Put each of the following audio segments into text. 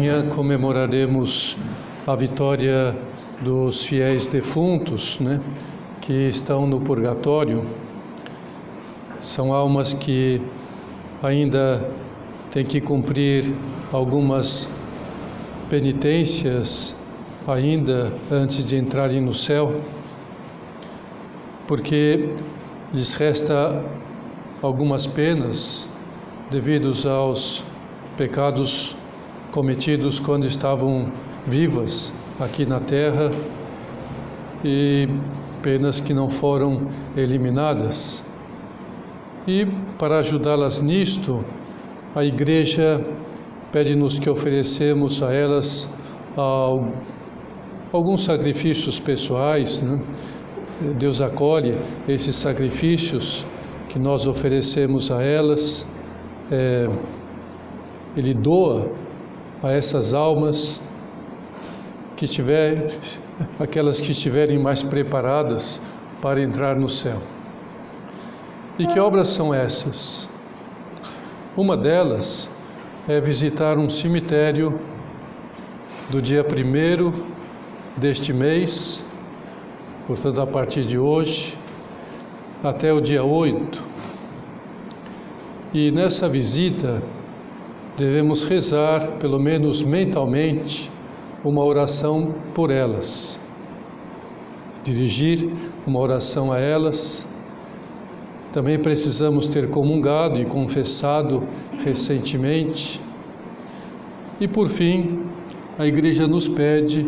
Amanhã comemoraremos a vitória dos fiéis defuntos, né, que estão no purgatório. São almas que ainda têm que cumprir algumas penitências ainda antes de entrarem no céu, porque lhes resta algumas penas devidos aos pecados cometidos quando estavam vivas aqui na terra e penas que não foram eliminadas. E para ajudá-las nisto, a igreja pede-nos que oferecemos a elas alguns sacrifícios pessoais. Né? Deus acolhe esses sacrifícios que nós oferecemos a elas. É, ele doa a essas almas que tiver, aquelas que estiverem mais preparadas para entrar no céu. E que obras são essas? Uma delas é visitar um cemitério do dia primeiro deste mês, portanto a partir de hoje, até o dia 8. E nessa visita devemos rezar, pelo menos mentalmente, uma oração por elas. Dirigir uma oração a elas. Também precisamos ter comungado e confessado recentemente. E por fim, a Igreja nos pede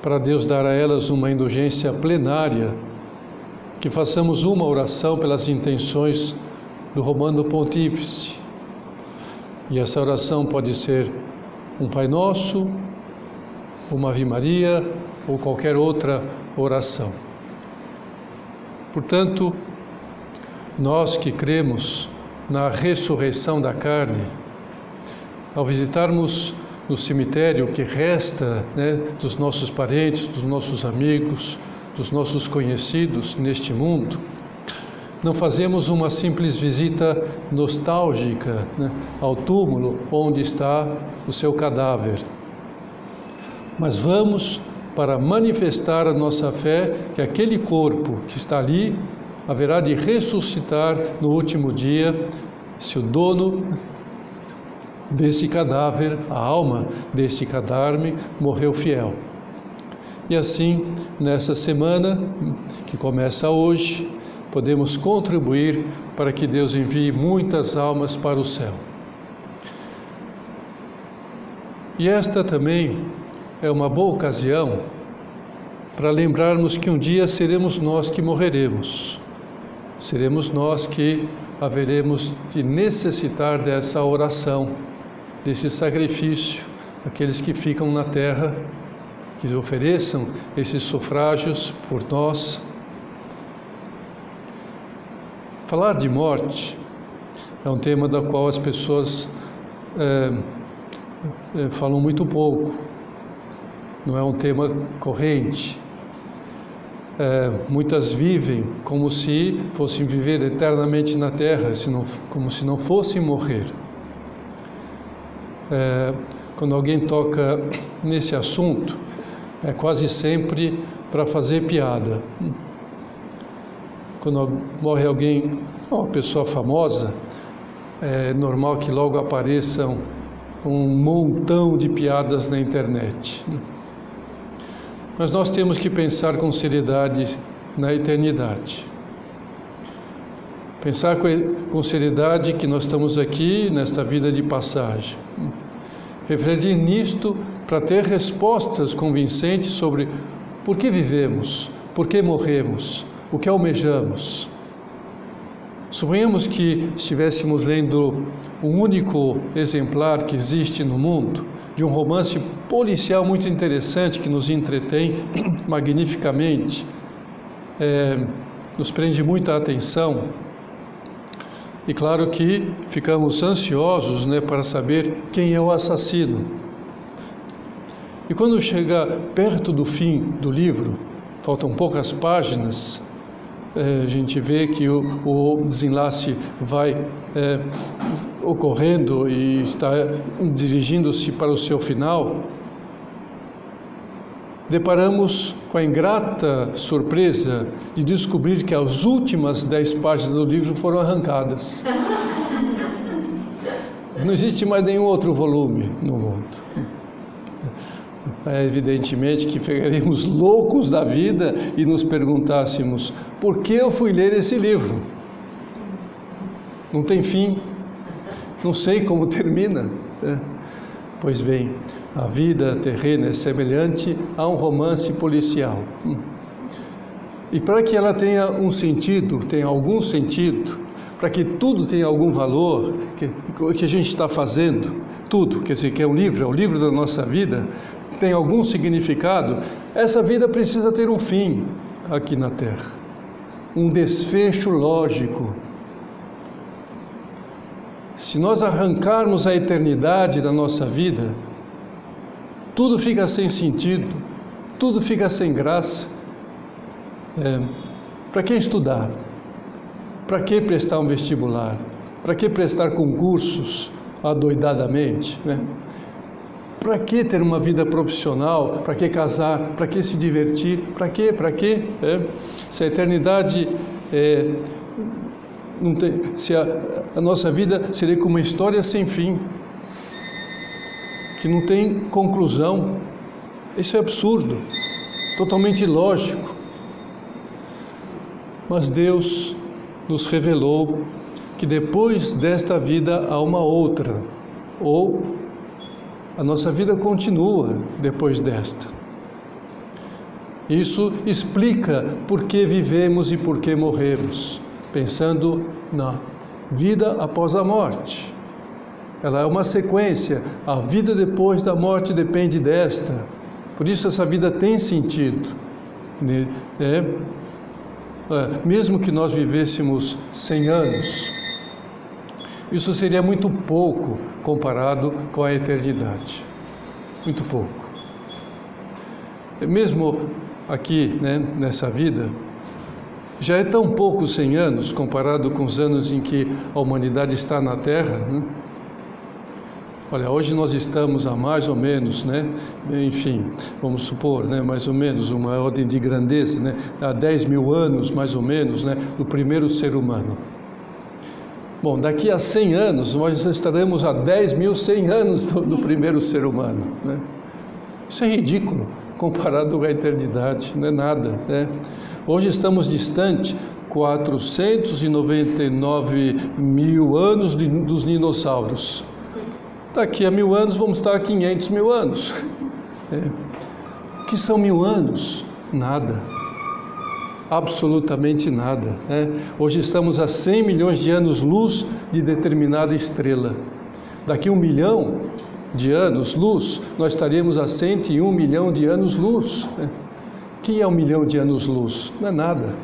para Deus dar a elas uma indulgência plenária, que façamos uma oração pelas intenções do Romano Pontífice e essa oração pode ser um Pai Nosso, uma Ave Maria ou qualquer outra oração. Portanto, nós que cremos na ressurreição da carne, ao visitarmos no cemitério que resta né, dos nossos parentes, dos nossos amigos, dos nossos conhecidos neste mundo, não fazemos uma simples visita nostálgica né, ao túmulo onde está o seu cadáver, mas vamos para manifestar a nossa fé que aquele corpo que está ali haverá de ressuscitar no último dia, se o dono desse cadáver, a alma desse cadáver, morreu fiel. E assim, nessa semana que começa hoje, podemos contribuir para que Deus envie muitas almas para o céu. E esta também é uma boa ocasião para lembrarmos que um dia seremos nós que morreremos. Seremos nós que haveremos de necessitar dessa oração, desse sacrifício, aqueles que ficam na terra, que ofereçam esses sufrágios por nós Falar de morte é um tema da qual as pessoas é, é, falam muito pouco. Não é um tema corrente. É, muitas vivem como se fossem viver eternamente na Terra, se não, como se não fossem morrer. É, quando alguém toca nesse assunto, é quase sempre para fazer piada quando morre alguém, uma pessoa famosa, é normal que logo apareçam um montão de piadas na internet. Mas nós temos que pensar com seriedade na eternidade. Pensar com seriedade que nós estamos aqui nesta vida de passagem. Refletir nisto para ter respostas convincentes sobre por que vivemos, por que morremos, o que almejamos. Suponhamos que estivéssemos lendo o único exemplar que existe no mundo de um romance policial muito interessante que nos entretém magnificamente, é, nos prende muita atenção. E claro que ficamos ansiosos né, para saber quem é o assassino. E quando chega perto do fim do livro, faltam poucas páginas, é, a gente vê que o, o desenlace vai é, ocorrendo e está dirigindo-se para o seu final, deparamos com a ingrata surpresa de descobrir que as últimas dez páginas do livro foram arrancadas. Não existe mais nenhum outro volume no mundo. É evidentemente que ficaríamos loucos da vida e nos perguntássemos: por que eu fui ler esse livro? Não tem fim, não sei como termina. Né? Pois bem, a vida terrena é semelhante a um romance policial. Hum. E para que ela tenha um sentido, tenha algum sentido, para que tudo tenha algum valor, que, que a gente está fazendo, tudo, quer dizer, que é um livro, é o livro da nossa vida, tem algum significado, essa vida precisa ter um fim aqui na Terra, um desfecho lógico. Se nós arrancarmos a eternidade da nossa vida, tudo fica sem sentido, tudo fica sem graça. É, Para que estudar? Para que prestar um vestibular? Para que prestar concursos adoidadamente? Né? Para que ter uma vida profissional? Para que casar? Para que se divertir? Para que? Para que? É? Se a eternidade é, tem, se a, a nossa vida seria como uma história sem fim, que não tem conclusão. Isso é absurdo, totalmente ilógico. Mas Deus nos revelou que depois desta vida há uma outra, ou a nossa vida continua depois desta. Isso explica por que vivemos e por que morremos, pensando na vida após a morte. Ela é uma sequência, a vida depois da morte depende desta. Por isso essa vida tem sentido. Né? É, é, mesmo que nós vivêssemos 100 anos, isso seria muito pouco comparado com a eternidade. Muito pouco. Mesmo aqui, né, nessa vida, já é tão pouco 100 anos comparado com os anos em que a humanidade está na Terra. Né? Olha, hoje nós estamos a mais ou menos, né? Enfim, vamos supor, né? Mais ou menos uma ordem de grandeza, né? Há 10 mil anos, mais ou menos, né? Do primeiro ser humano. Bom, daqui a 100 anos nós estaremos a 10 mil 100 anos do, do primeiro ser humano, né? Isso é ridículo comparado com a eternidade, não é nada, né? Hoje estamos distante 499 mil anos de, dos dinossauros. Daqui a mil anos vamos estar a 500 mil anos. O que são mil anos? Nada. Absolutamente nada. É. Hoje estamos a 100 milhões de anos-luz de determinada estrela. Daqui um milhão de anos-luz, nós estaremos a 101 milhão de anos-luz. É. O que é um milhão de anos-luz? Não é nada.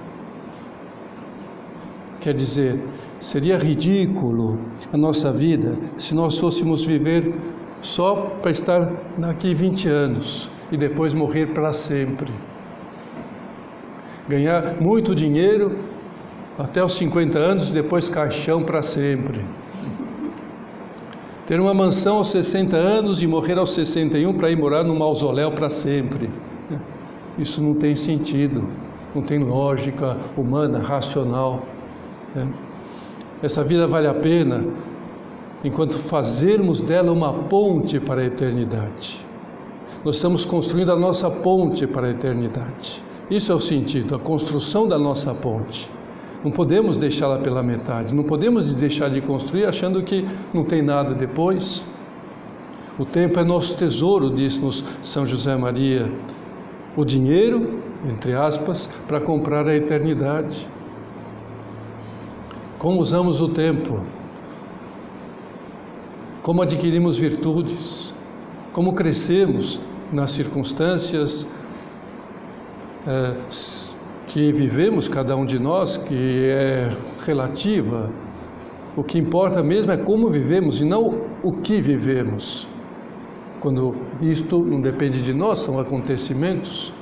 Quer dizer, seria ridículo a nossa vida se nós fôssemos viver só para estar daqui 20 anos e depois morrer para sempre. Ganhar muito dinheiro até os 50 anos e depois caixão para sempre. Ter uma mansão aos 60 anos e morrer aos 61 para ir morar no mausoléu para sempre. Isso não tem sentido, não tem lógica humana, racional. Né? Essa vida vale a pena enquanto fazermos dela uma ponte para a eternidade. Nós estamos construindo a nossa ponte para a eternidade. Isso é o sentido, a construção da nossa ponte. Não podemos deixá-la pela metade, não podemos deixar de construir achando que não tem nada depois. O tempo é nosso tesouro, diz-nos São José Maria. O dinheiro, entre aspas, para comprar a eternidade. Como usamos o tempo? Como adquirimos virtudes? Como crescemos nas circunstâncias é, que vivemos, cada um de nós, que é relativa? O que importa mesmo é como vivemos e não o que vivemos. Quando isto não depende de nós, são acontecimentos.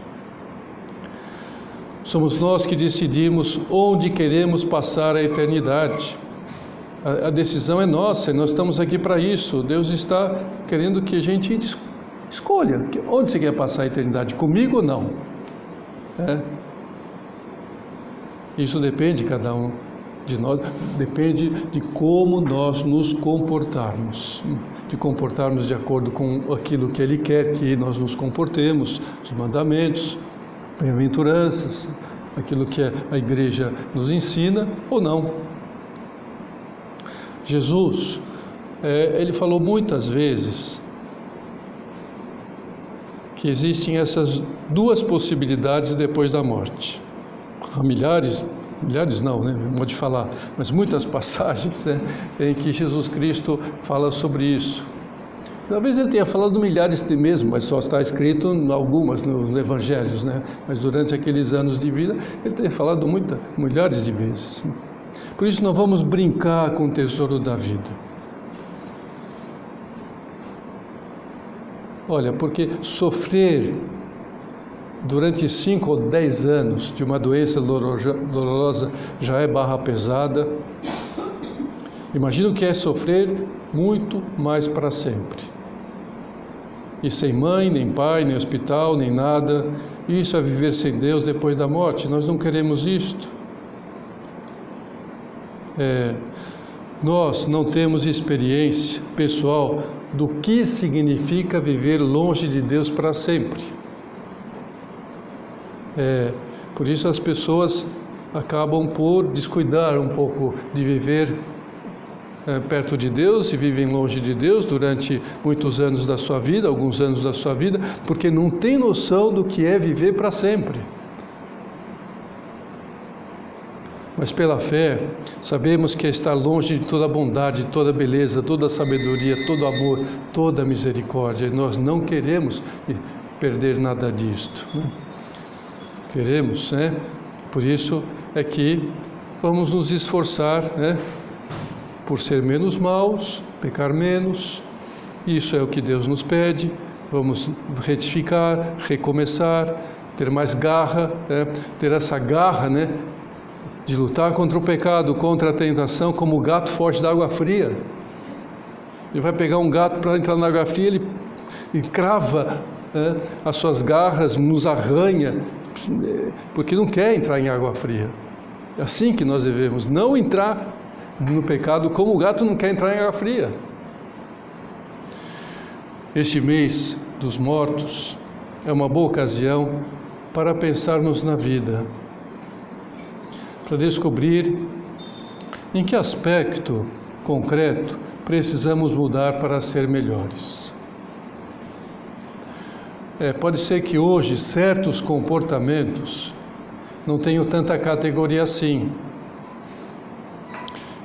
Somos nós que decidimos onde queremos passar a eternidade. A, a decisão é nossa, e nós estamos aqui para isso. Deus está querendo que a gente escolha onde você quer passar a eternidade, comigo ou não. É. Isso depende de cada um de nós, depende de como nós nos comportarmos, de comportarmos de acordo com aquilo que Ele quer que nós nos comportemos, os mandamentos, bem-aventuranças, aquilo que a igreja nos ensina ou não. Jesus, é, ele falou muitas vezes que existem essas duas possibilidades depois da morte. Há milhares, milhares não, né? Modo de falar, mas muitas passagens né, em que Jesus Cristo fala sobre isso. Talvez ele tenha falado milhares de mesmo, mas só está escrito algumas nos evangelhos, né? Mas durante aqueles anos de vida, ele tem falado muita, milhares de vezes. Por isso não vamos brincar com o tesouro da vida. Olha, porque sofrer durante cinco ou dez anos de uma doença dolorosa já é barra pesada. Imagina o que é sofrer muito mais para sempre. E sem mãe, nem pai, nem hospital, nem nada. Isso é viver sem Deus depois da morte. Nós não queremos isto. É, nós não temos experiência pessoal do que significa viver longe de Deus para sempre. É, por isso as pessoas acabam por descuidar um pouco de viver é, perto de Deus e vivem longe de Deus durante muitos anos da sua vida, alguns anos da sua vida, porque não tem noção do que é viver para sempre. Mas pela fé, sabemos que é estar longe de toda bondade, toda beleza, toda sabedoria, todo amor, toda misericórdia. E nós não queremos perder nada disto. Né? Queremos, né? Por isso é que vamos nos esforçar, né? Por ser menos maus, pecar menos. Isso é o que Deus nos pede. Vamos retificar, recomeçar, ter mais garra, né? ter essa garra, né? De lutar contra o pecado, contra a tentação, como o gato foge da água fria. Ele vai pegar um gato para entrar na água fria, ele, crava né? as suas garras, nos arranha, porque não quer entrar em água fria. É assim que nós devemos, não entrar no pecado como o gato não quer entrar em água fria. Este mês dos mortos é uma boa ocasião para pensarmos na vida, para descobrir em que aspecto concreto precisamos mudar para ser melhores. É, pode ser que hoje certos comportamentos não tenham tanta categoria assim.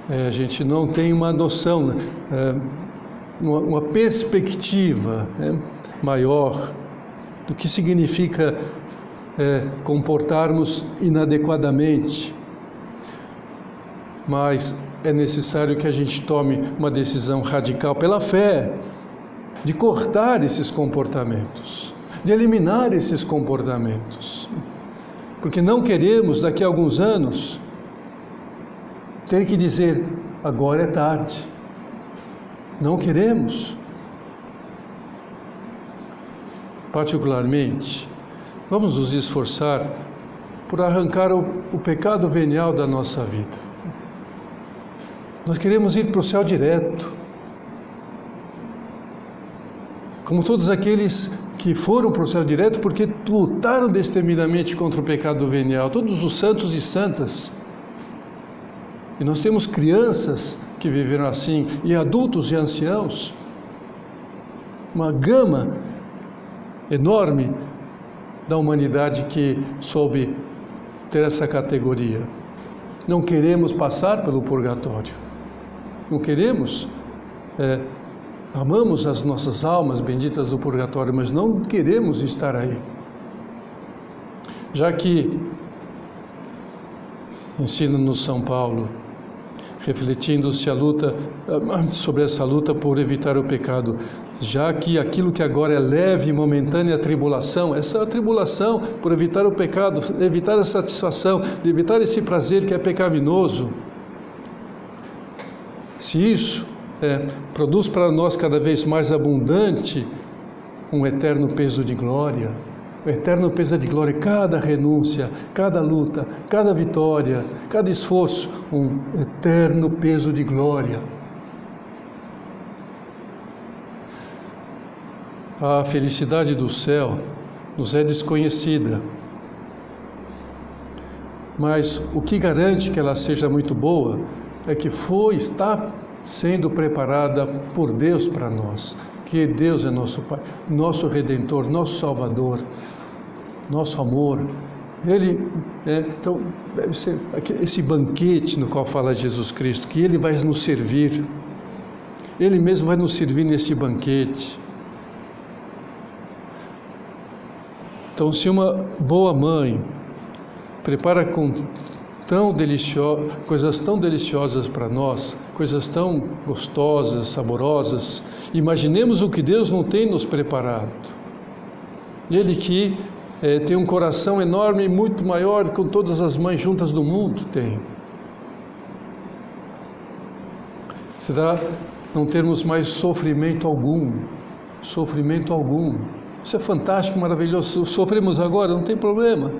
É, a gente não tem uma noção, é, uma, uma, perspectiva né, maior do que significa é, comportarmos inadequadamente. Mas é necessário que a gente tome uma decisão radical pela fé de cortar esses comportamentos de eliminar esses comportamentos. Porque não queremos, daqui a alguns anos, ter que dizer: agora é tarde. Não queremos. Particularmente, vamos nos esforçar por arrancar o, o pecado venial da nossa vida. Nós queremos ir para o céu direto. Como todos aqueles que foram para o céu direto porque lutaram destemidamente contra o pecado venial, todos os santos e santas. E nós temos crianças que viveram assim, e adultos e anciãos. Uma gama enorme da humanidade que soube ter essa categoria. Não queremos passar pelo purgatório. Não queremos é, Amamos as nossas almas benditas do purgatório, mas não queremos estar aí. Já que ensina-nos São Paulo, refletindo-se a luta ah, sobre essa luta por evitar o pecado, já que aquilo que agora é leve e momentânea tribulação, essa tribulação por evitar o pecado, evitar a satisfação, evitar esse prazer que é pecaminoso, se isso é, produz para nós cada vez mais abundante um eterno peso de glória, o eterno peso de glória, cada renúncia, cada luta, cada vitória, cada esforço, um eterno peso de glória. A felicidade do céu nos é desconhecida, mas o que garante que ela seja muito boa é que foi, está sendo preparada por Deus para nós que Deus é nosso Pai, nosso Redentor, nosso Salvador, nosso amor. Ele, é, então, ser esse banquete no qual fala Jesus Cristo, que Ele vai nos servir, Ele mesmo vai nos servir nesse banquete. Então, se uma boa mãe prepara com tão coisas tão deliciosas para nós, coisas tão gostosas, saborosas. Imaginemos o que Deus não tem nos preparado. Ele que é, tem um coração enorme muito maior que todas as mães juntas do mundo tem. Será não termos mais sofrimento algum, sofrimento algum. Isso é fantástico, maravilhoso. Sofremos agora, não tem problema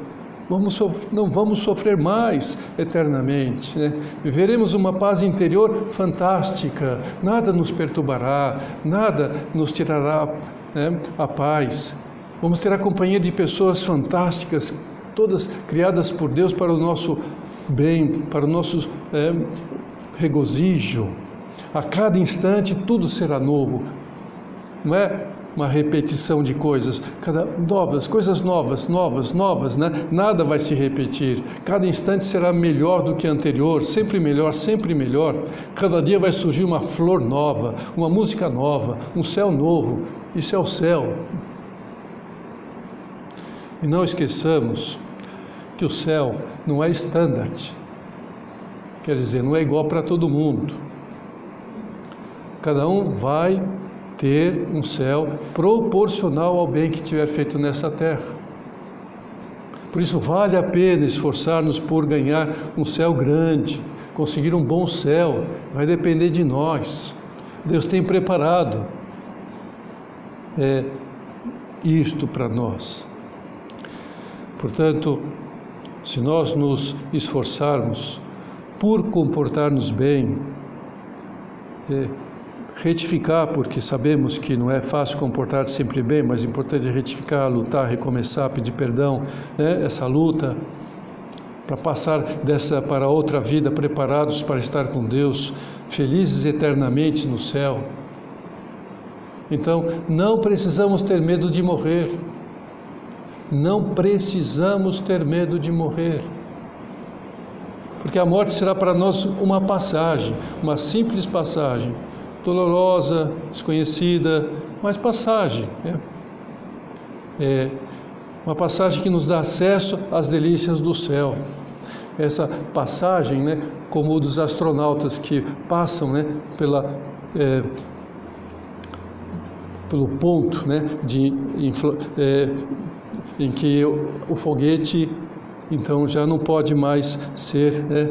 vamos não vamos sofrer mais eternamente. Né? Viveremos uma paz interior fantástica, nada nos perturbará, nada nos tirará né, a paz. Vamos ter a companhia de pessoas fantásticas, todas criadas por Deus para o nosso bem, para o nosso é, regozijo. A cada instante tudo será novo. Não é uma repetição de coisas, cada novas, coisas novas, novas, novas, né? Nada vai se repetir. Cada instante será melhor do que anterior, sempre melhor, sempre melhor. Cada dia vai surgir uma flor nova, uma música nova, um céu novo. Isso é o céu. E não esqueçamos que o céu não é standard. Quer dizer, não é igual para todo mundo. Cada um vai ter um céu proporcional ao bem que tiver feito nessa terra. Por isso vale a pena esforçar-nos por ganhar um céu grande, conseguir um bom céu, vai depender de nós. Deus tem preparado é, isto para nós. Portanto, se nós nos esforçarmos por comportar-nos bem, é, retificar, porque sabemos que não é fácil comportar sempre bem, mas é importante retificar, lutar, recomeçar, pedir perdão, né? essa luta para passar dessa para outra vida preparados para estar com Deus, felizes eternamente no céu. Então, não precisamos ter medo de morrer. Não precisamos ter medo de morrer. Porque a morte será para nós uma passagem, uma simples passagem dolorosa, desconhecida, mas passagem. Né? É uma passagem que nos dá acesso às delícias do céu. Essa passagem, né, como dos astronautas que passam né, pela, é, pelo ponto né, de, em, é, em que o, o, foguete então já não pode mais ser né,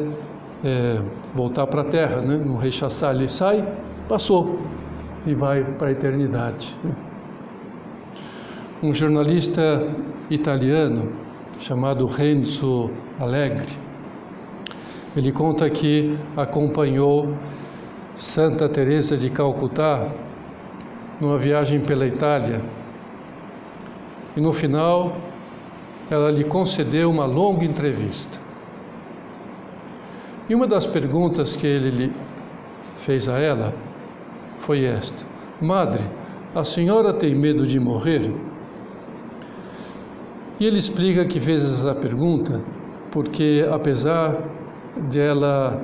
é, voltar para a Terra, né, não rechaçar, ele sai passou e vai para a eternidade. Um jornalista italiano chamado Renzo Alegre, ele conta que acompanhou Santa Teresa de Calcutá numa viagem pela Itália e no final ela lhe concedeu uma longa entrevista. E uma das perguntas que ele fez a ela foi esta: Madre, a senhora tem medo de morrer? E ele explica que fez essa pergunta porque, apesar de ela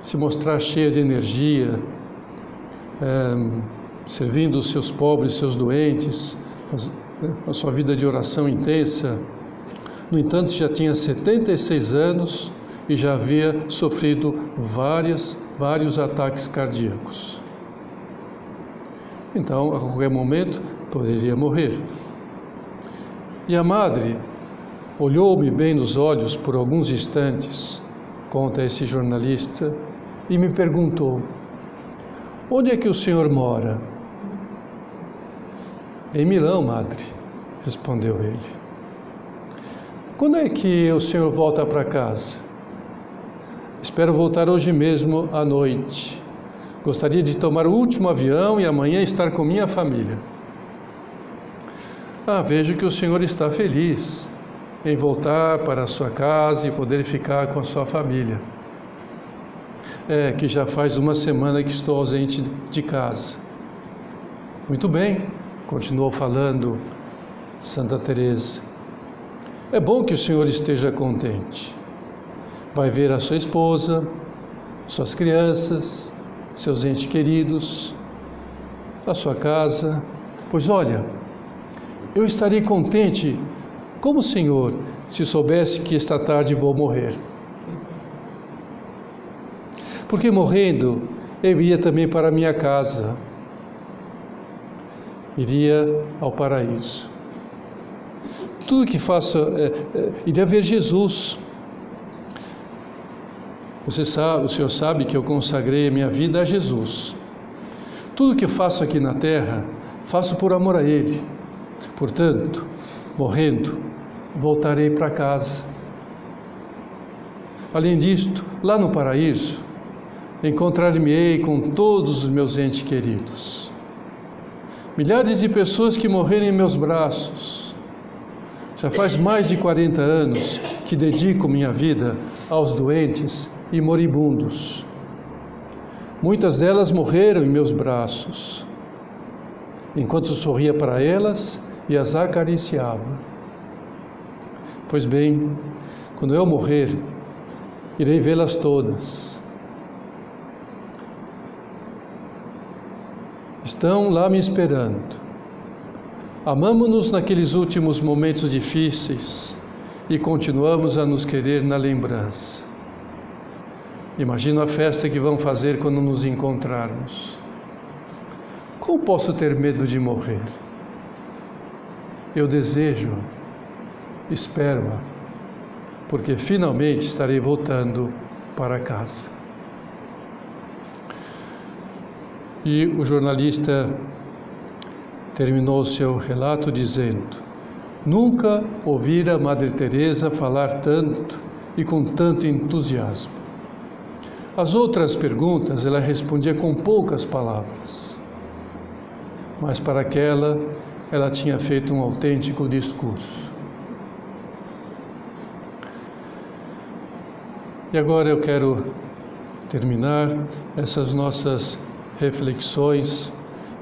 se mostrar cheia de energia, é, servindo os seus pobres, seus doentes, a sua vida de oração intensa, no entanto, já tinha 76 anos e já havia sofrido várias, vários ataques cardíacos. Então, a qualquer momento, poderia morrer. E a madre olhou-me bem nos olhos por alguns instantes, conta esse jornalista, e me perguntou: Onde é que o senhor mora? Em Milão, madre, respondeu ele. Quando é que o senhor volta para casa? Espero voltar hoje mesmo à noite. Gostaria de tomar o último avião e amanhã estar com minha família. Ah, vejo que o senhor está feliz em voltar para a sua casa e poder ficar com a sua família. É que já faz uma semana que estou ausente de casa. Muito bem, continuou falando Santa Teresa. É bom que o senhor esteja contente. Vai ver a sua esposa, suas crianças, seus entes queridos, a sua casa. Pois olha, eu estaria contente como o Senhor se soubesse que esta tarde vou morrer. Porque morrendo, eu iria também para a minha casa, iria ao paraíso. Tudo que faço, é, é, iria ver Jesus. Você sabe, o Senhor sabe que eu consagrei a minha vida a Jesus. Tudo que faço aqui na terra, faço por amor a Ele. Portanto, morrendo, voltarei para casa. Além disto, lá no paraíso, encontrar-me-ei com todos os meus entes queridos. Milhares de pessoas que morreram em meus braços. Já faz mais de 40 anos que dedico minha vida aos doentes e moribundos. Muitas delas morreram em meus braços, enquanto sorria para elas e as acariciava. Pois bem, quando eu morrer, irei vê-las todas. Estão lá me esperando. Amamos-nos naqueles últimos momentos difíceis e continuamos a nos querer na lembrança. Imagino a festa que vão fazer quando nos encontrarmos. Como posso ter medo de morrer? Eu desejo espero-a, porque finalmente estarei voltando para casa. E o jornalista terminou seu relato dizendo: Nunca ouvira Madre Teresa falar tanto e com tanto entusiasmo. As outras perguntas ela respondia com poucas palavras, mas para aquela ela tinha feito um autêntico discurso. E agora eu quero terminar essas nossas reflexões,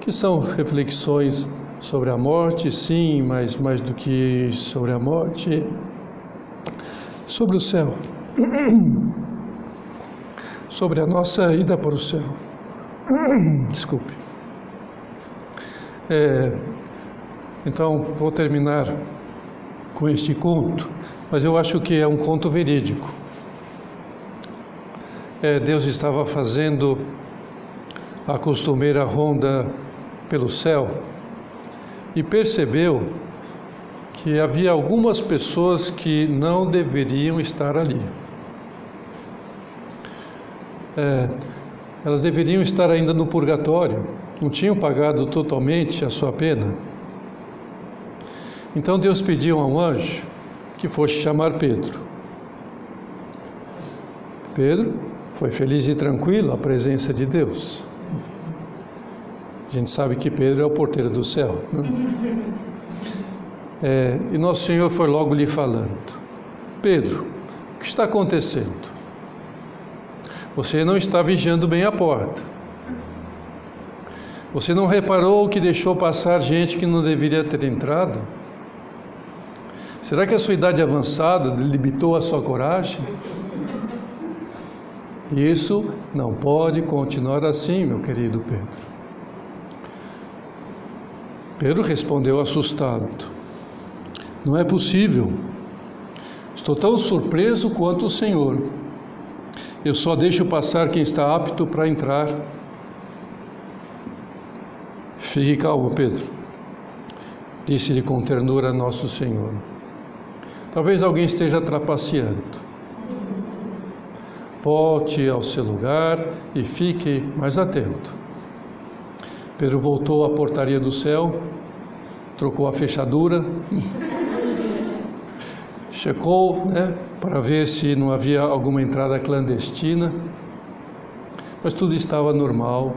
que são reflexões sobre a morte, sim, mas mais do que sobre a morte, sobre o céu, sobre a nossa ida para o céu. Desculpe. É, então, vou terminar com este conto, mas eu acho que é um conto verídico é, Deus estava fazendo a costumeira ronda pelo céu e percebeu que havia algumas pessoas que não deveriam estar ali. É, elas deveriam estar ainda no purgatório, não tinham pagado totalmente a sua pena. Então Deus pediu a um anjo que fosse chamar Pedro. Pedro foi feliz e tranquilo a presença de Deus. A gente sabe que Pedro é o porteiro do céu. Né? É, e Nosso Senhor foi logo lhe falando: Pedro, o que está acontecendo? Você não está vigiando bem a porta. Você não reparou que deixou passar gente que não deveria ter entrado? Será que a sua idade avançada limitou a sua coragem? Isso não pode continuar assim, meu querido Pedro. Pedro respondeu assustado: Não é possível. Estou tão surpreso quanto o Senhor. Eu só deixo passar quem está apto para entrar. Fique calmo, Pedro, disse-lhe com ternura Nosso Senhor. Talvez alguém esteja trapaceando. Volte ao seu lugar e fique mais atento. Pedro voltou à portaria do céu, trocou a fechadura, checou né, para ver se não havia alguma entrada clandestina, mas tudo estava normal.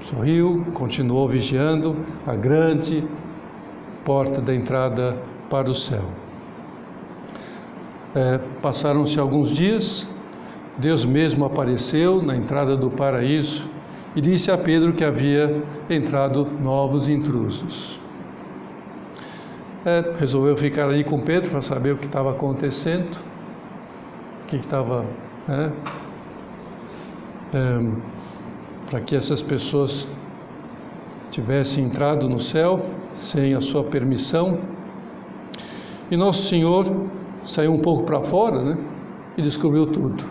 Sorriu, continuou vigiando a grande porta da entrada para o céu. É, Passaram-se alguns dias, Deus mesmo apareceu na entrada do paraíso e disse a Pedro que havia entrado novos intrusos. É, resolveu ficar ali com Pedro para saber o que estava acontecendo, o que estava. Né, é, para que essas pessoas tivessem entrado no céu sem a sua permissão. E Nosso Senhor saiu um pouco para fora né, e descobriu tudo.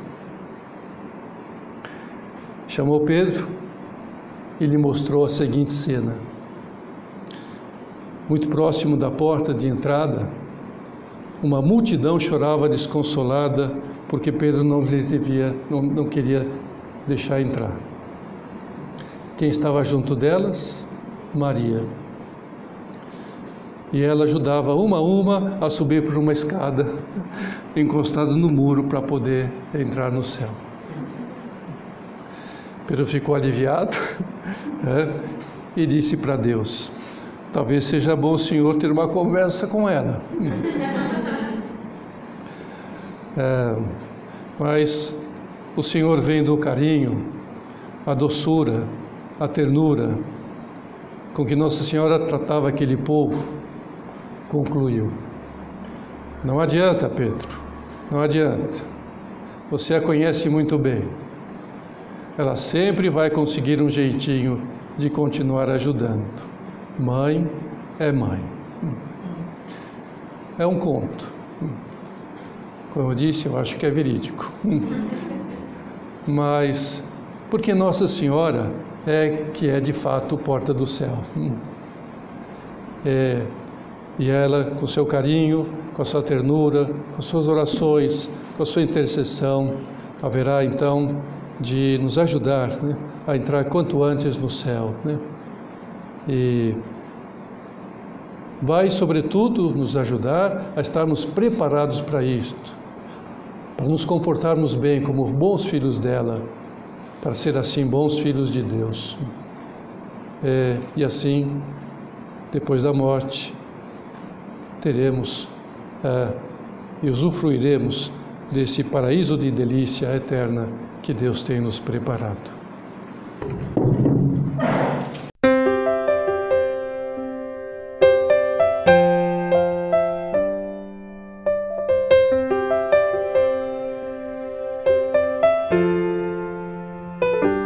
Chamou Pedro e lhe mostrou a seguinte cena. Muito próximo da porta de entrada, uma multidão chorava desconsolada porque Pedro não lhes devia, não, não queria deixar entrar. Quem estava junto delas? Maria e ela ajudava uma a uma a subir por uma escada encostada no muro para poder entrar no céu. Pedro ficou aliviado é, e disse para Deus: Talvez seja bom o Senhor ter uma conversa com ela. É, mas o Senhor vendo o carinho, a doçura, a ternura com que Nossa Senhora tratava aquele povo, concluiu. Não adianta, Pedro, não adianta. Você a conhece muito bem. Ela sempre vai conseguir um jeitinho de continuar ajudando. Mãe é mãe. É um conto. Como eu disse, eu acho que é verídico. Mas porque Nossa Senhora é que é de fato porta do céu. É, e ela, com seu carinho, com a sua ternura, com as suas orações, com a sua intercessão, haverá então de nos ajudar né, a entrar quanto antes no céu. Né? E vai, sobretudo, nos ajudar a estarmos preparados para isto, para nos comportarmos bem como bons filhos dela, para ser assim bons filhos de Deus. É, e assim, depois da morte, teremos é, e usufruiremos desse paraíso de delícia eterna que Deus tem nos preparado.